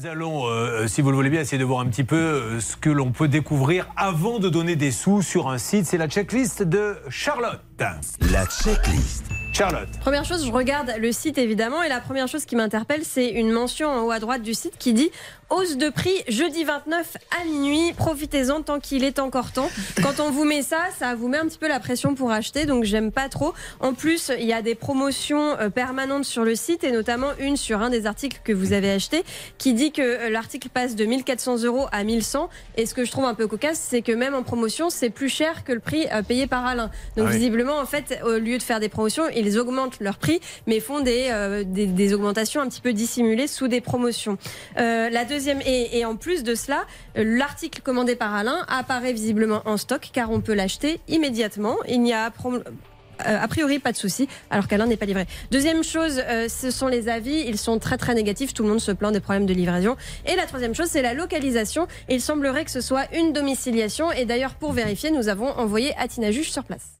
Nous allons, euh, si vous le voulez bien, essayer de voir un petit peu euh, ce que l'on peut découvrir avant de donner des sous sur un site. C'est la checklist de Charlotte. La checklist. Charlotte. Première chose, je regarde le site évidemment et la première chose qui m'interpelle, c'est une mention en haut à droite du site qui dit hausse de prix jeudi 29 à minuit. Profitez-en tant qu'il est encore temps. Quand on vous met ça, ça vous met un petit peu la pression pour acheter, donc j'aime pas trop. En plus, il y a des promotions euh, permanentes sur le site et notamment une sur un des articles que vous avez acheté qui dit que euh, l'article passe de 1400 euros à 1100. Et ce que je trouve un peu cocasse, c'est que même en promotion, c'est plus cher que le prix euh, payé par Alain. Donc Ah oui. visiblement, en fait, au lieu de faire des promotions, ils augmentent leur prix, mais font des, euh, des, des augmentations un petit peu dissimulées sous des promotions. Euh, la deuxième, et, en plus de cela, l'article commandé par Alain apparaît visiblement en stock car on peut l'acheter immédiatement. Il n'y a euh, a priori, pas de souci, alors qu'Alain n'est pas livré. Deuxième chose, ce sont les avis. Ils sont très très négatifs. Tout le monde se plaint des problèmes de livraison. Et la troisième chose, c'est la localisation. Il semblerait que ce soit une domiciliation. Et d'ailleurs, pour vérifier, nous avons envoyé Atina Juge sur place.